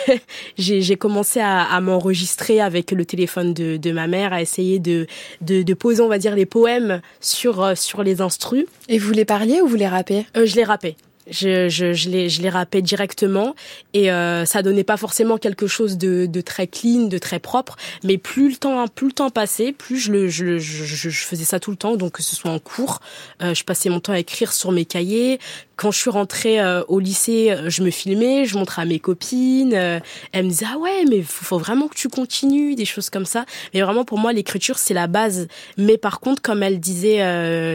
j'ai commencé à, à m'enregistrer avec le téléphone de, de ma mère à essayer de, de, de poser on va dire les poèmes sur euh, sur les instrus. Et vous les parliez ou vous les rappez? Je les rappais je, je, je, les, je les rappais directement et euh, ça donnait pas forcément quelque chose de, de très clean, de très propre. Mais plus le temps, plus le temps passait, plus je, le, je, je, je faisais ça tout le temps. Donc que ce soit en cours, euh, je passais mon temps à écrire sur mes cahiers. Quand je suis rentrée euh, au lycée, euh, je me filmais, je montrais à mes copines. Euh, elles me disaient ah ouais, mais faut, faut vraiment que tu continues, des choses comme ça. Mais vraiment pour moi l'écriture c'est la base. Mais par contre comme elle disait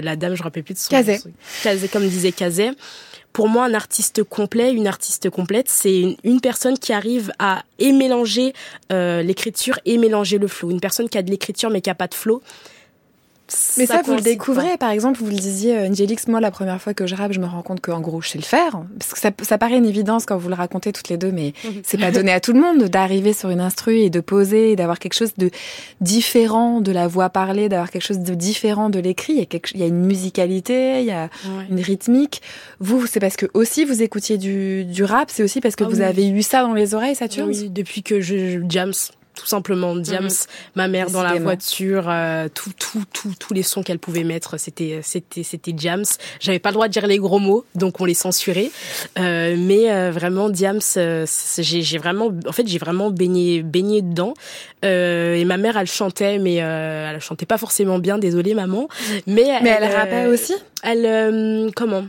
la dame, je ne rappelle plus de son. Kazé. Kazé comme disait Kazé pour moi, un artiste complet, une artiste complète, c'est une, personne qui arrive à et mélanger euh, l'écriture et mélanger le flow. Une personne qui a de l'écriture mais qui a pas de flow. Mais ça, vous le découvrez, par exemple, vous le disiez, euh, Angelix, moi, la première fois que je rappe, je me rends compte qu'en gros, je sais le faire. Parce que ça, ça, paraît une évidence quand vous le racontez toutes les deux, mais mhm. c'est pas donné à tout le monde d'arriver sur une instru et de poser, d'avoir quelque chose de différent de la voix parlée, d'avoir quelque chose de différent de l'écrit. Il y a quelque, il y a une musicalité, il y a une rythmique. Vous, c'est parce que aussi vous écoutiez du, du rap, c'est aussi parce que ah vous avez eu ça dans les oreilles, ça tue Oui, depuis que je, je jams tout simplement. Diams, mhm. ma mère dans la voiture, euh, tout, tout, tout, tous les sons qu'elle pouvait mettre, c'était, c'était, c'était Diams. J'avais pas le droit de dire les gros mots, donc on les censurait. Euh, mais euh, vraiment, Diams, euh, j'ai, j'ai vraiment, en fait, j'ai vraiment baigné, baigné dedans. et ma mère, elle chantait, mais elle chantait pas forcément bien. Désolée, maman. Mais, mais elle, elle rappait aussi? Elle, comment?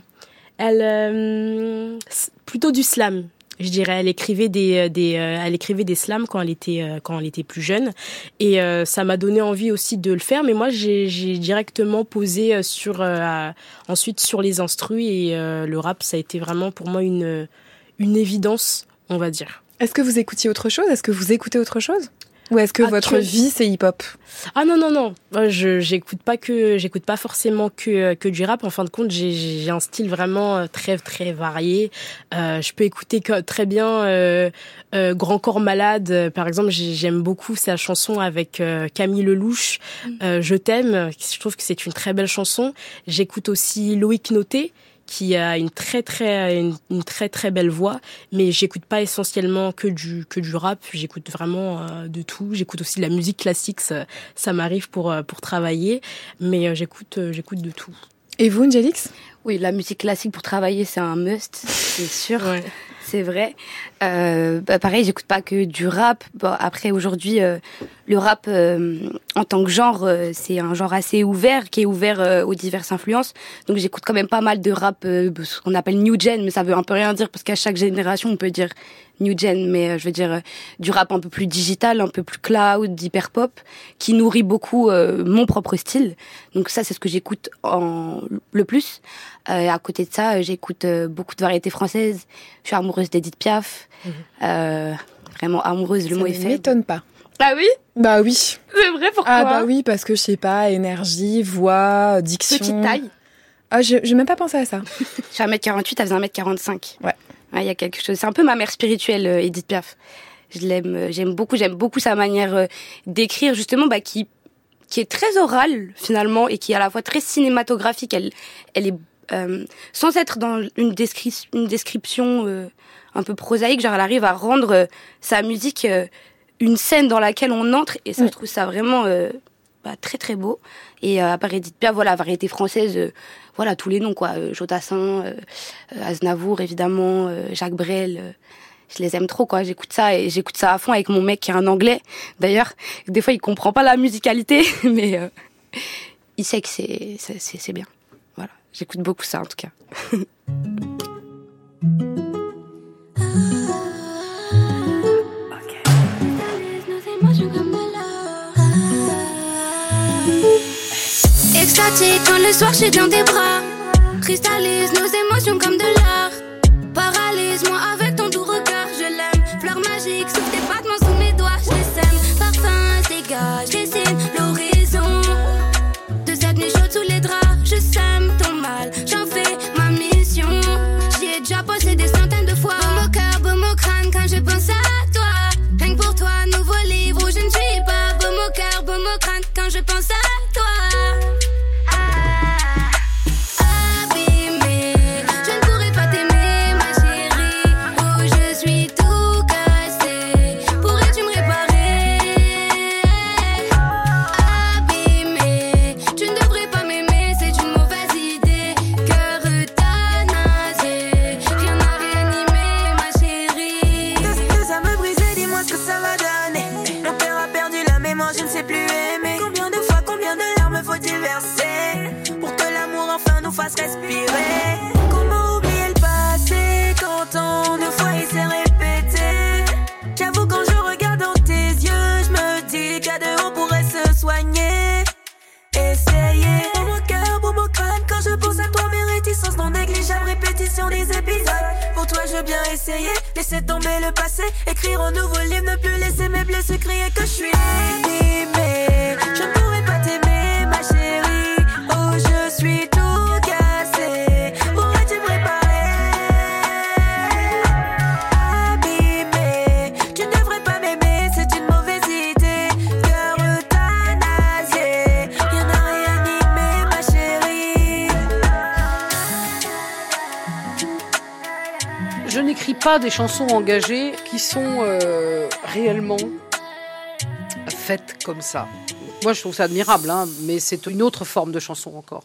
Elle, plutôt du slam je dirais. Elle écrivait des, euh, des euh, elle écrivait des slams quand elle était euh, quand elle était plus jeune, et ça m'a donné envie aussi de le faire. Mais moi, j'ai directement posé sur ensuite sur les instrus et le rap, ça a été vraiment pour moi une une évidence, on va dire. Est-ce que vous écoutiez autre chose? Est-ce que vous écoutez autre chose? Ou est-ce que votre vie c'est hip-hop Ah non non non, je j'écoute pas que j'écoute pas forcément que que du rap. En fin de compte, j'ai j'ai un style vraiment euh, très très varié. Euh, je peux écouter très bien euh, euh, Grand Corps Malade, par exemple. J'aime beaucoup sa chanson avec euh, Camille Lelouch. Mm. je t'aime. Je trouve que c'est une très belle chanson. J'écoute aussi Loïc Noté qui a une très très une, très très belle voix, mais j'écoute pas essentiellement que du que du rap, j'écoute vraiment euh, de tout. J'écoute aussi de la musique classique, ça, ça m'arrive pour euh, pour travailler, mais euh, j'écoute j'écoute de tout. Et vous, Angelix? Oui, la musique classique pour travailler, c'est un must, c'est sûr. c'est vrai. Euh, bah, pareil, j'écoute pas que du rap. Bon, après, aujourd'hui, euh, le rap euh, en tant que genre, euh, c'est un genre assez ouvert, qui est ouvert euh, aux diverses influences. Donc, j'écoute quand même pas mal de rap, euh, ce qu'on appelle new gen, mais ça veut un peu rien dire parce qu'à chaque génération, on peut dire new gen, mais je veux dire du rap un peu plus digital, un peu plus cloud, hyper pop, qui nourrit beaucoup mon propre style. Donc ça, c'est ce que j'écoute en le plus. À côté de ça, j'écoute beaucoup de variétés françaises. Je suis amoureuse d'Edith Piaf. Euh, vraiment amoureuse, le Ça mot ne est faible. m'étonne pas. Ah oui? Bah oui. C'est vrai, pourquoi? Ah bah oui, parce que je sais pas, énergie, voix, diction. Petite taille. Ah, je j'ai même pas pensé à ça. Je suis 1m48, elle faisait 1m45. Ouais. Ouais, il y a quelque chose. C'est un peu ma mère spirituelle, euh, Edith Piaf. Je l'aime, euh, j'aime beaucoup, j'aime beaucoup sa manière euh, d'écrire, justement, bah, qui, qui est très orale, finalement, et qui est à la fois très cinématographique. Elle, elle est, euh, sans être dans une, descri- une description euh, un peu prosaïque, genre, elle arrive à rendre euh, sa musique euh, une scène dans laquelle on entre, et ça, je trouve ça vraiment euh, bah, très, très beau. Et à part Edith Piaf, voilà, variété française, voilà, tous les noms, quoi. Euh, Aznavour, évidemment, Jacques Brel. je les aime trop, quoi. J'écoute ça et j'écoute ça à fond avec mon mec qui est un anglais. D'ailleurs, des fois, il comprend pas la musicalité, <laughs> mais euh, il sait que c'est c'est bien. Voilà. J'écoute beaucoup ça, en tout cas. <laughs> Quand le soir je suis dans tes bras. Cristallise nos émotions comme de l'art. Des chansons engagées qui sont euh, réellement faites comme ça. Moi, je trouve ça admirable, hein, mais c'est une autre forme de chanson encore.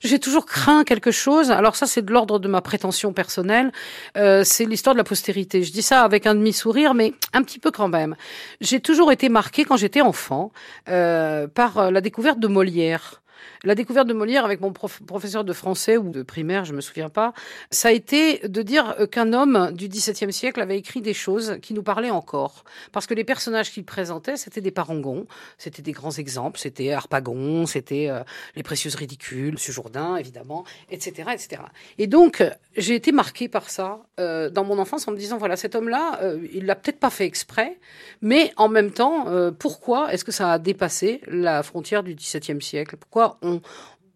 J'ai toujours craint quelque chose. Alors ça, c'est de l'ordre de ma prétention personnelle. Euh, c'est l'histoire de la postérité. Je dis ça avec un demi-sourire, mais un petit peu quand même. J'ai toujours été marquée quand j'étais enfant euh, par la découverte de Molière. La découverte de Molière avec mon prof- professeur de français ou de primaire, je me souviens pas, ça a été de dire euh, qu'un homme du XVIIe siècle avait écrit des choses qui nous parlaient encore. Parce que les personnages qu'il présentait, c'était des parangons, c'était des grands exemples, c'était Harpagon, c'était euh, les précieuses ridicules, Monsieur Jourdain, évidemment, etc., etc. Et donc, j'ai été marquée par ça euh, dans mon enfance en me disant, voilà, cet homme-là, euh, il l'a peut-être pas fait exprès, mais en même temps, pourquoi est-ce que ça a dépassé la frontière du XVIIe siècle? Pourquoi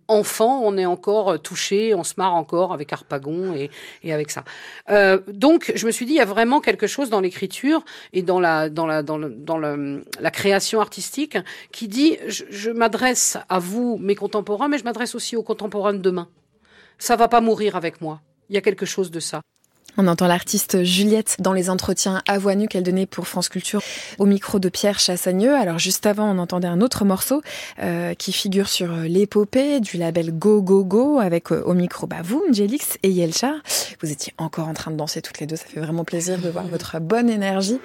enfant, on est encore touché, on se marre encore avec Harpagon et, avec ça. Euh, donc, je me suis dit, il y a vraiment quelque chose dans l'écriture et dans la création artistique qui dit, je, je m'adresse à vous, mes contemporains, mais je m'adresse aussi aux contemporains de demain. Ça va pas mourir avec moi. Il y a quelque chose de ça. On entend l'artiste Juliette dans les entretiens à voix nue qu'elle donnait pour France Culture au micro de Pierre Chassagneux. Alors juste avant, on entendait un autre morceau euh, qui figure sur euh, l'épopée du label Go Go Go avec euh, au micro bah, vous, et Yelcha. Vous étiez encore en train de danser toutes les deux. Ça fait vraiment plaisir de voir votre bonne énergie.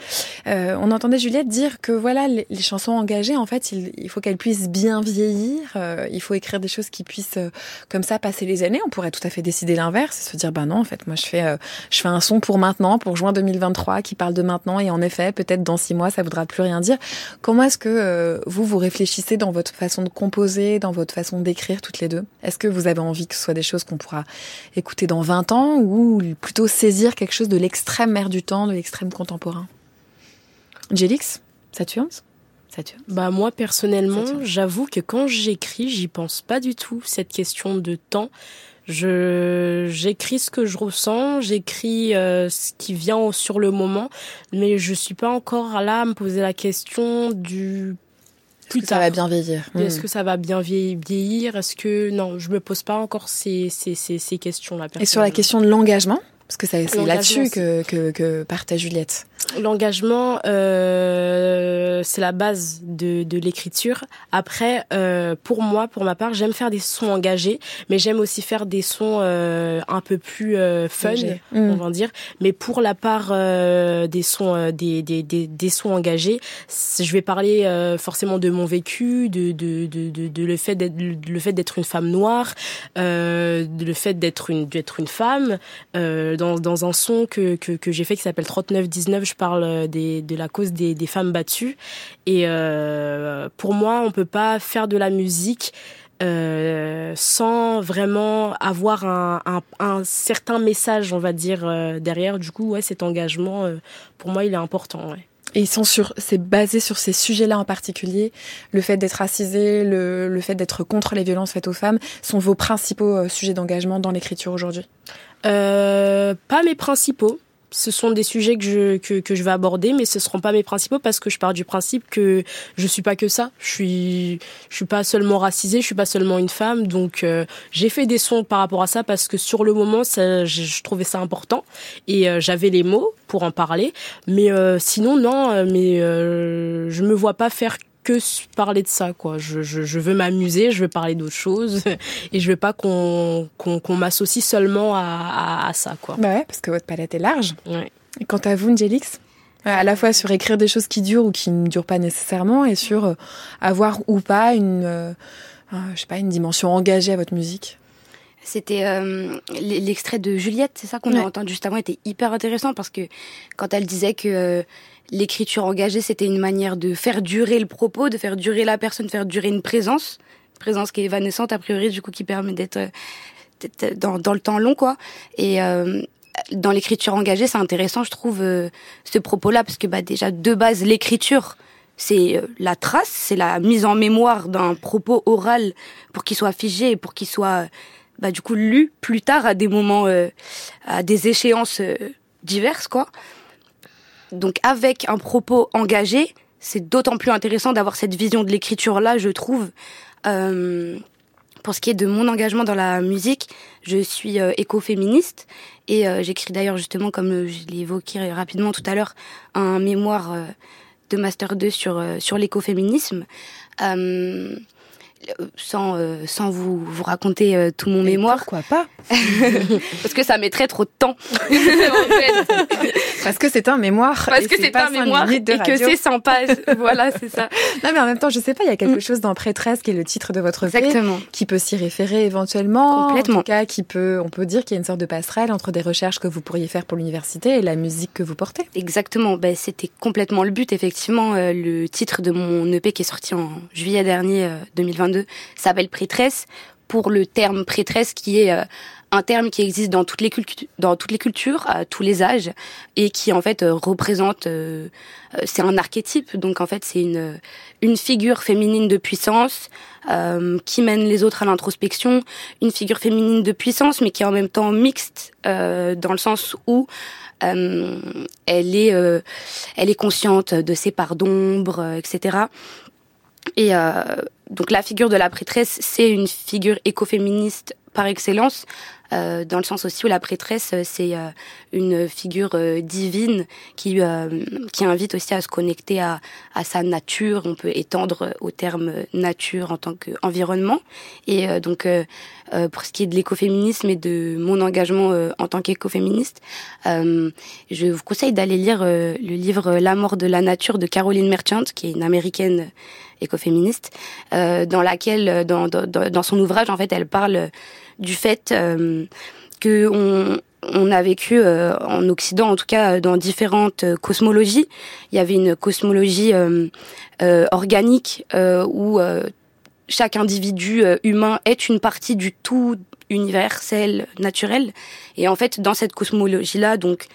Euh, on entendait Juliette dire que voilà, les, chansons engagées, en fait, il, il faut qu'elles puissent bien vieillir. Euh, il faut écrire des choses qui puissent comme ça passer les années. On pourrait tout à fait décider l'inverse se dire bah non, en fait, moi je fais je fais un son pour maintenant, pour juin 2023, qui parle de maintenant, et en effet, peut-être dans six mois, ça voudra plus rien dire. Comment est-ce que euh, vous, vous réfléchissez dans votre façon de composer, dans votre façon d'écrire toutes les deux? Est-ce que vous avez envie que ce soit des choses qu'on pourra écouter dans 20 ans, ou plutôt saisir quelque chose de l'extrême mère du temps, de l'extrême contemporain? Jélix, Saturne Saturne Bah moi personnellement, j'avoue que quand j'écris, j'y pense pas du tout cette question de temps. Je j'écris ce que je ressens, j'écris euh, ce qui vient sur le moment, mais je suis pas encore là à me poser la question du plus tard. Ça va bien vieillir? Est-ce que ça va bien vieillir? Est-ce que non, je me pose pas encore ces ces ces, ces questions là. Et sur la question de l'engagement, parce que c'est là-dessus que, que que partait Juliette. L'engagement, euh, c'est la base de, de l'écriture. Après, euh, pour moi, pour ma part, j'aime faire des sons engagés, mais j'aime aussi faire des sons euh, un peu plus euh, fun, on va dire. Mais pour la part euh, des sons, euh, des, des, des, des, sons engagés, je vais parler forcément de mon vécu, de, de, de, de, de le fait d'être le fait d'être une femme noire, le fait d'être une d'être une femme. Dans, un son que, que, j'ai fait qui s'appelle 3919 je parle euh, de la cause des, femmes battues. Et euh, pour moi, on peut pas faire de la musique euh, sans vraiment avoir un, un, certain message, on va dire, derrière. Du coup, ouais, cet engagement, pour moi, il est important. Et ils sur, c'est basé sur ces sujets-là en particulier. Le fait d'être racisé, le, le fait d'être contre les violences faites aux femmes, sont vos principaux sujets d'engagement dans l'écriture aujourd'hui? Pas mes principaux ce sont des sujets que je, que, que je vais aborder, mais ce seront pas mes principaux parce que je pars du principe que je suis pas que ça. Je suis, je suis pas seulement racisée, je suis pas seulement une femme. Donc, euh, j'ai fait des sons par rapport à ça parce que sur le moment, ça, je, je trouvais ça important et euh, j'avais les mots pour en parler. Mais euh, sinon, non, euh, mais euh, je me vois pas faire que parler de ça quoi. Je, je, je veux m'amuser je veux parler d'autres choses <laughs> et je veux pas qu'on m'associe seulement à, à, à, ça quoi. Bah ouais parce que votre palette est large. Ouais. et quant à vous Njelix à la fois sur écrire des choses qui durent ou qui ne durent pas nécessairement et sur euh, avoir ou pas une euh, je sais pas une dimension engagée à votre musique c'était euh, l'extrait de Juliette, c'est ça qu'on ouais. a entendu juste avant, était hyper intéressant parce que quand elle disait que euh, l'écriture engagée, c'était une manière de faire durer le propos, de faire durer la personne, faire durer une présence, présence qui est évanescente a priori, du coup qui permet d'être dans, dans le temps long, quoi. Et euh, dans l'écriture engagée, c'est intéressant, je trouve, euh, ce propos-là, parce que bah, déjà, de base, l'écriture, c'est la trace, c'est la mise en mémoire d'un propos oral pour qu'il soit figé et pour qu'il soit bah, du coup lu plus tard à des moments, euh, à des échéances euh, diverses, quoi. Donc avec un propos engagé, c'est d'autant plus intéressant d'avoir cette vision de l'écriture là, je trouve. Euh, pour ce qui est de mon engagement dans la musique, je suis écoféministe et j'écris d'ailleurs justement, comme je l'ai rapidement tout à l'heure, un mémoire de master 2 sur sur l'écoféminisme. Euh, sans euh, sans vous vous raconter euh, tout mon mémoire. Pourquoi pas <laughs> <laughs> Parce que ça mettrait trop de temps. <laughs> Parce que c'est un mémoire. Parce que c'est un mémoire et que c'est 100 pages. voilà, c'est ça. Non, mais en même temps, je sais pas, il y a quelque mm. chose dans Prêtresse qui est le titre de votre Exactement. qui peut s'y référer éventuellement. Complètement. En tout cas, qui peut, on peut dire qu'il y a une sorte de passerelle entre des recherches que vous pourriez faire pour l'université et la musique que vous portez. Exactement. Ben, c'était complètement le but, effectivement. Euh, le titre de mon EP qui est sorti en juillet dernier euh, 2022 s'appelle prêtresse pour le terme prêtresse qui est euh, un terme qui existe dans toutes les cultures, dans toutes les cultures, à tous les âges, et qui en fait euh, représente, euh, c'est un archétype, donc en fait c'est une figure féminine de puissance qui mène les autres à l'introspection, une figure féminine de puissance, mais qui est en même temps mixte dans le sens où elle est elle est consciente de ses parts d'ombre, etc. Et donc la figure de la prêtresse, c'est une figure écoféministe par excellence, euh, dans le sens aussi où la prêtresse, euh, c'est euh, une figure divine qui, qui invite aussi à se connecter à, à sa nature. On peut étendre au terme nature en tant qu'environnement. Et donc, pour ce qui est de l'écoféminisme et de mon engagement en tant qu'écoféministe, je vous conseille d'aller lire le livre La mort de la nature de Caroline Merchant, qui est une américaine écoféministe, dans laquelle, dans, dans, dans son ouvrage, en fait, elle parle du fait euh, que on, on a vécu euh, en Occident, en tout cas dans différentes euh, cosmologies. Il y avait une cosmologie organique où chaque individu humain est une partie du tout universel, naturel. Et en fait, dans cette cosmologie-là, donc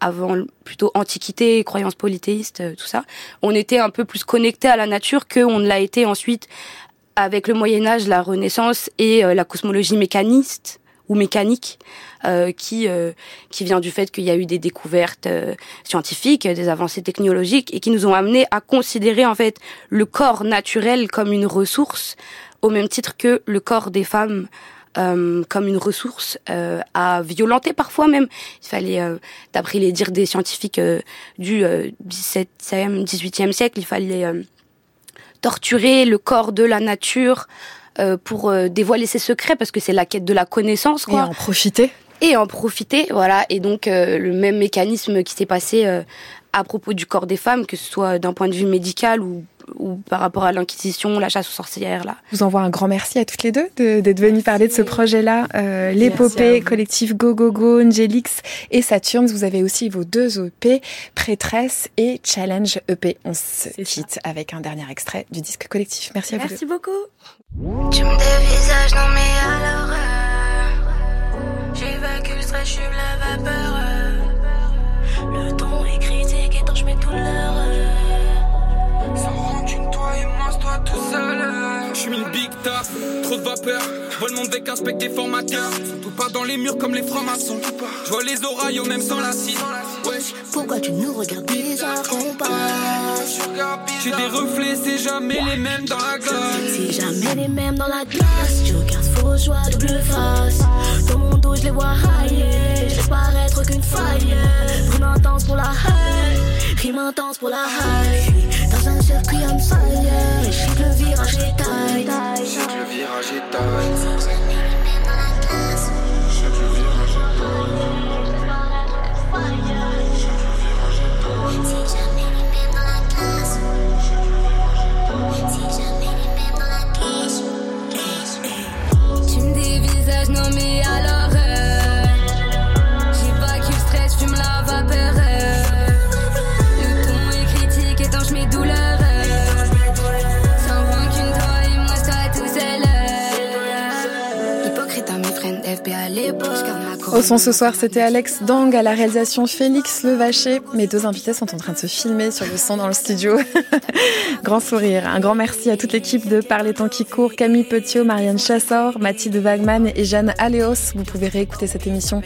avant plutôt antiquité, croyances polythéistes, tout ça, on était un peu plus connecté à la nature qu'on ne l'a été ensuite avec le Moyen Âge, la Renaissance et euh, la cosmologie mécaniste ou mécanique, euh, qui euh, qui vient du fait qu'il y a eu des découvertes scientifiques, des avancées technologiques et qui nous ont amené à considérer en fait le corps naturel comme une ressource, au même titre que le corps des femmes comme une ressource à violenter parfois même. Il fallait, d'après les dires des scientifiques du 17e, 18e siècle, il fallait torturer le corps de la nature euh, pour euh, dévoiler ses secrets parce que c'est la quête de la connaissance quoi. Et en profiter. Et en profiter, voilà. Et donc euh, le même mécanisme qui s'est passé à propos du corps des femmes, que ce soit d'un point de vue médical ou ou par rapport à l'Inquisition, la chasse aux sorcières. Là. Je vous envoie un grand merci à toutes les deux d'être venues parler de ce projet-là. Euh, L'épopée, collectif Go Go Go, Angelix et Saturne. Vous avez aussi vos deux EP, Prêtresse et Challenge EP. On se quitte avec un dernier extrait du disque collectif. Merci à vous Merci beaucoup. Tu me dévisages, non mais alors J'évacue le stress, je la vapeur vapeur. Vol mon avec un spec des formateurs. Tout pas dans les murs comme les francs-maçons. Je vois les orailles même sans la. Wesh, pourquoi tu nous regardes bizarre on passe? J'ai des reflets, c'est jamais les mêmes dans la glace. C'est jamais les mêmes dans la glace. Je regarde faux joie, double face. Dans mon dos, je les vois railler. Je paraître qu'une faille. Rime intense pour la haine. Rime intense pour la haine. Dans un le virage est le. Au son ce soir, c'était Alex Dang à la réalisation Félix Levaché. Mes deux invités sont en train de se filmer sur le son dans le studio. <laughs> grand sourire. Un grand merci à toute l'équipe de Parler temps qui court, Camille Petiot, Marianne Chassor, Mathilde Wagman et Jeanne Aléos. Vous pouvez réécouter cette émission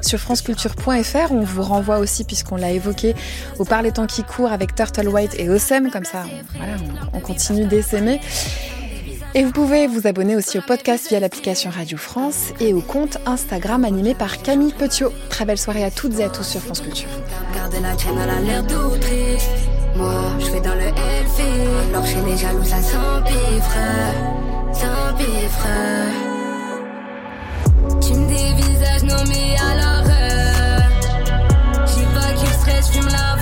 sur franceculture.fr. On vous renvoie aussi, puisqu'on l'a évoqué, au Parler temps qui court avec Turtle White et Osem. Comme ça, on, voilà, on continue d'essaimer. Et vous pouvez vous abonner aussi au podcast via l'application Radio France et au compte Instagram animé par Camille Petiot. Très belle soirée à toutes et à tous sur France Culture. Moi, je fais dans le LV. Alors chez les jaloux, ça s'empiffre. S'empiffre. Tu me dévisages, non mais alors. Euh, J'ai pas qu'il stress, je fume la